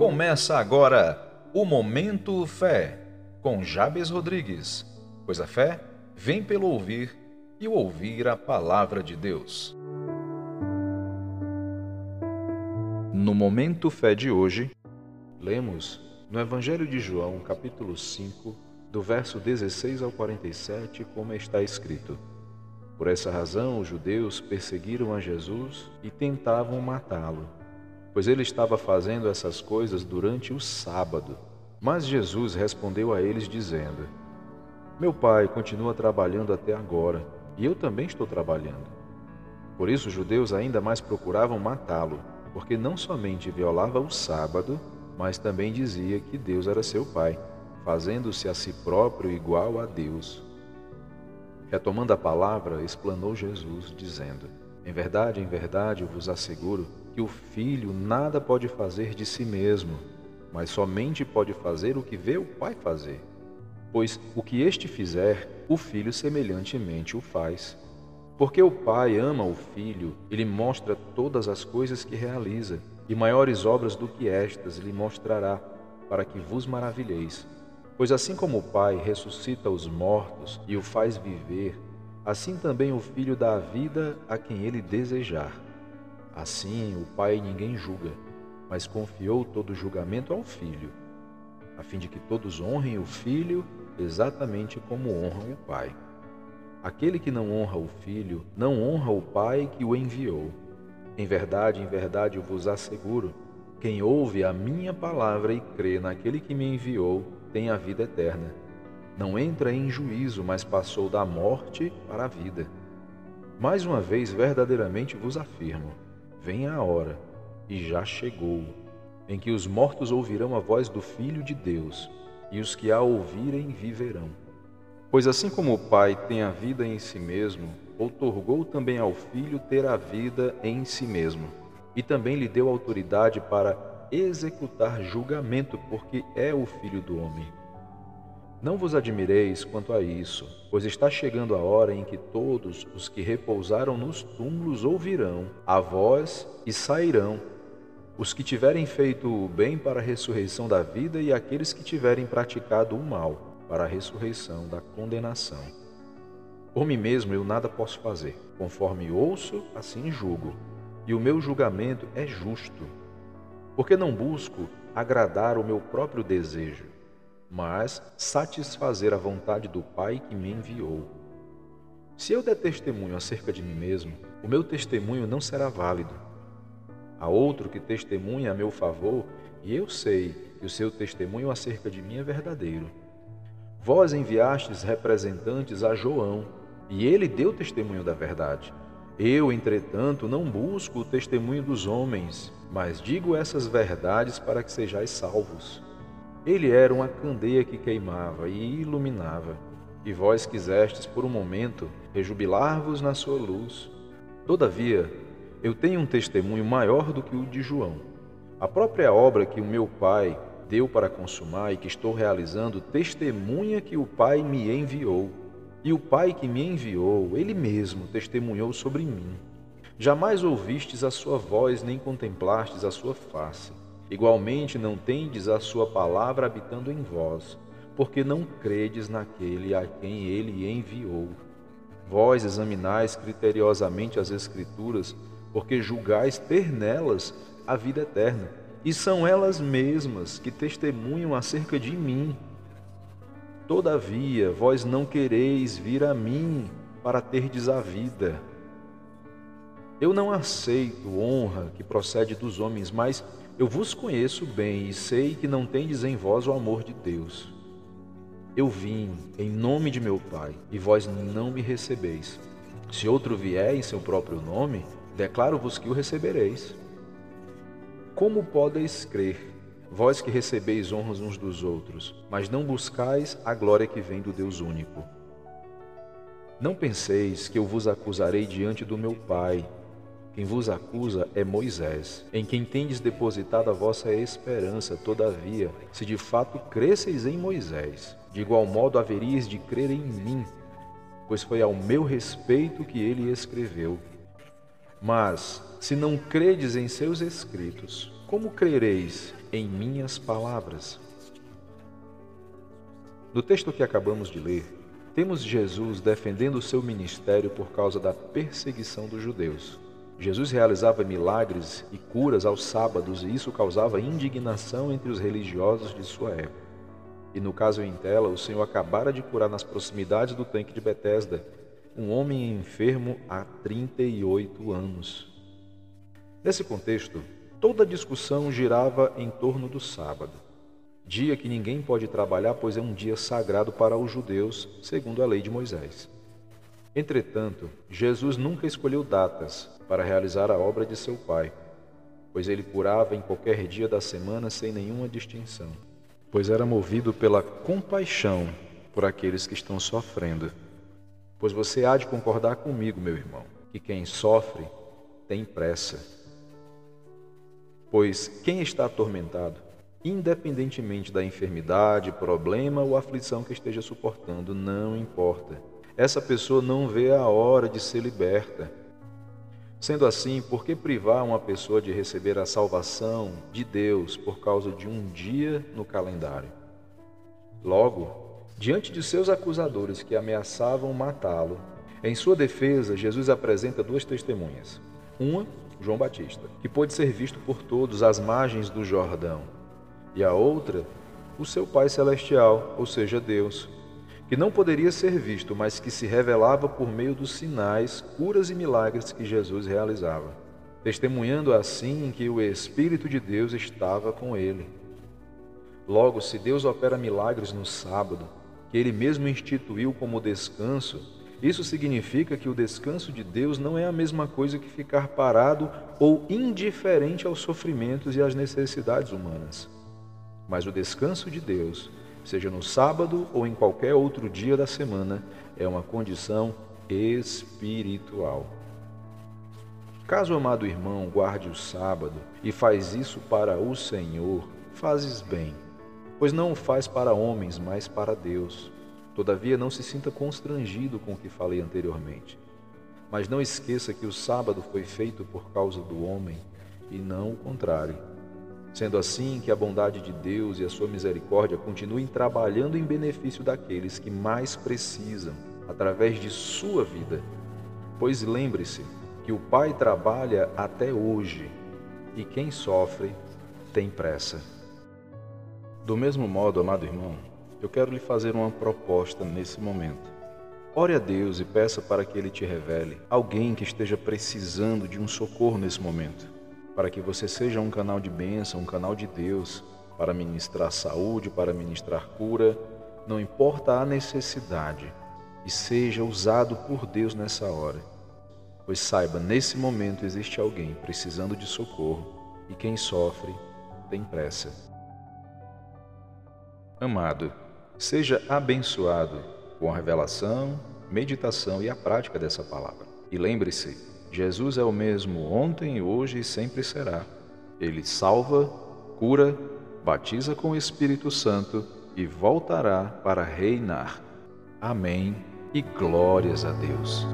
Começa agora o Momento Fé, com Jabes Rodrigues, pois a fé vem pelo ouvir e ouvir a palavra de Deus. No Momento Fé de hoje, lemos no Evangelho de João, capítulo 5, do verso 16 ao 47, como está escrito. Por essa razão, os judeus perseguiram a Jesus e tentavam matá-lo pois ele estava fazendo essas coisas durante o sábado. Mas Jesus respondeu a eles, dizendo: Meu pai continua trabalhando até agora, e eu também estou trabalhando. Por isso, os judeus ainda mais procuravam matá-lo, porque não somente violava o sábado, mas também dizia que Deus era seu pai, fazendo-se a si próprio igual a Deus. Retomando a palavra, explanou Jesus, dizendo: Em verdade, em verdade, eu vos asseguro que o filho nada pode fazer de si mesmo, mas somente pode fazer o que vê o pai fazer. Pois o que este fizer, o filho semelhantemente o faz. Porque o pai ama o filho e lhe mostra todas as coisas que realiza, e maiores obras do que estas lhe mostrará, para que vos maravilheis. Pois assim como o pai ressuscita os mortos e o faz viver, assim também o filho dá a vida a quem ele desejar. Assim, o Pai ninguém julga, mas confiou todo o julgamento ao Filho, a fim de que todos honrem o Filho exatamente como honram o Pai. Aquele que não honra o Filho, não honra o Pai que o enviou. Em verdade, em verdade eu vos asseguro: quem ouve a minha palavra e crê naquele que me enviou, tem a vida eterna. Não entra em juízo, mas passou da morte para a vida. Mais uma vez, verdadeiramente vos afirmo: Venha a hora, e já chegou, em que os mortos ouvirão a voz do Filho de Deus, e os que a ouvirem viverão. Pois assim como o Pai tem a vida em si mesmo, outorgou também ao Filho ter a vida em si mesmo, e também lhe deu autoridade para executar julgamento, porque é o Filho do homem. Não vos admireis quanto a isso, pois está chegando a hora em que todos os que repousaram nos túmulos ouvirão a voz e sairão, os que tiverem feito o bem para a ressurreição da vida e aqueles que tiverem praticado o mal para a ressurreição da condenação. Por mim mesmo eu nada posso fazer, conforme ouço, assim julgo, e o meu julgamento é justo, porque não busco agradar o meu próprio desejo mas satisfazer a vontade do Pai que me enviou. Se eu der testemunho acerca de mim mesmo, o meu testemunho não será válido. Há outro que testemunha a meu favor, e eu sei que o seu testemunho acerca de mim é verdadeiro. Vós enviastes representantes a João, e ele deu testemunho da verdade. Eu, entretanto, não busco o testemunho dos homens, mas digo essas verdades para que sejais salvos. Ele era uma candeia que queimava e iluminava, e vós quisestes por um momento rejubilar-vos na sua luz. Todavia, eu tenho um testemunho maior do que o de João. A própria obra que o meu Pai deu para consumar e que estou realizando testemunha que o Pai me enviou. E o Pai que me enviou, ele mesmo testemunhou sobre mim. Jamais ouvistes a sua voz, nem contemplastes a sua face. Igualmente não tendes a sua palavra habitando em vós, porque não credes naquele a quem ele enviou. Vós examinais criteriosamente as Escrituras, porque julgais ter nelas a vida eterna, e são elas mesmas que testemunham acerca de mim. Todavia, vós não quereis vir a mim para terdes a vida. Eu não aceito honra que procede dos homens, mas eu vos conheço bem e sei que não tendes em vós o amor de Deus. Eu vim em nome de meu Pai, e vós não me recebeis. Se outro vier em seu próprio nome, declaro-vos que o recebereis. Como podeis crer, vós que recebeis honras uns dos outros, mas não buscais a glória que vem do Deus único? Não penseis que eu vos acusarei diante do meu Pai, quem vos acusa é Moisés, em quem tendes depositado a vossa esperança. Todavia, se de fato cresceis em Moisés, de igual modo haveríeis de crer em mim, pois foi ao meu respeito que ele escreveu. Mas, se não credes em seus escritos, como crereis em minhas palavras? No texto que acabamos de ler, temos Jesus defendendo o seu ministério por causa da perseguição dos judeus. Jesus realizava milagres e curas aos sábados e isso causava indignação entre os religiosos de sua época. E no caso em tela, o Senhor acabara de curar nas proximidades do tanque de Betesda um homem enfermo há 38 anos. Nesse contexto, toda a discussão girava em torno do sábado, dia que ninguém pode trabalhar, pois é um dia sagrado para os judeus, segundo a lei de Moisés. Entretanto, Jesus nunca escolheu datas para realizar a obra de seu Pai, pois ele curava em qualquer dia da semana sem nenhuma distinção, pois era movido pela compaixão por aqueles que estão sofrendo. Pois você há de concordar comigo, meu irmão, que quem sofre tem pressa. Pois quem está atormentado, independentemente da enfermidade, problema ou aflição que esteja suportando, não importa. Essa pessoa não vê a hora de ser liberta. Sendo assim, por que privar uma pessoa de receber a salvação de Deus por causa de um dia no calendário? Logo, Diante de seus acusadores que ameaçavam matá-lo, em sua defesa, Jesus apresenta duas testemunhas. Uma, João Batista, que pôde ser visto por todos às margens do Jordão, e a outra, o seu Pai Celestial, ou seja, Deus, que não poderia ser visto, mas que se revelava por meio dos sinais, curas e milagres que Jesus realizava, testemunhando assim que o Espírito de Deus estava com ele. Logo, se Deus opera milagres no sábado, que ele mesmo instituiu como descanso, isso significa que o descanso de Deus não é a mesma coisa que ficar parado ou indiferente aos sofrimentos e às necessidades humanas. Mas o descanso de Deus, seja no sábado ou em qualquer outro dia da semana, é uma condição espiritual. Caso o amado irmão guarde o sábado e faz isso para o Senhor, fazes bem pois não o faz para homens, mas para Deus. Todavia, não se sinta constrangido com o que falei anteriormente. Mas não esqueça que o sábado foi feito por causa do homem e não o contrário. Sendo assim, que a bondade de Deus e a sua misericórdia continuem trabalhando em benefício daqueles que mais precisam, através de sua vida. Pois lembre-se que o Pai trabalha até hoje e quem sofre tem pressa. Do mesmo modo, amado irmão, eu quero lhe fazer uma proposta nesse momento. Ore a Deus e peça para que Ele te revele alguém que esteja precisando de um socorro nesse momento, para que você seja um canal de bênção, um canal de Deus, para ministrar saúde, para ministrar cura, não importa a necessidade, e seja usado por Deus nessa hora. Pois saiba, nesse momento existe alguém precisando de socorro, e quem sofre tem pressa. Amado, seja abençoado com a revelação, meditação e a prática dessa palavra. E lembre-se, Jesus é o mesmo ontem, hoje e sempre será. Ele salva, cura, batiza com o Espírito Santo e voltará para reinar. Amém e glórias a Deus.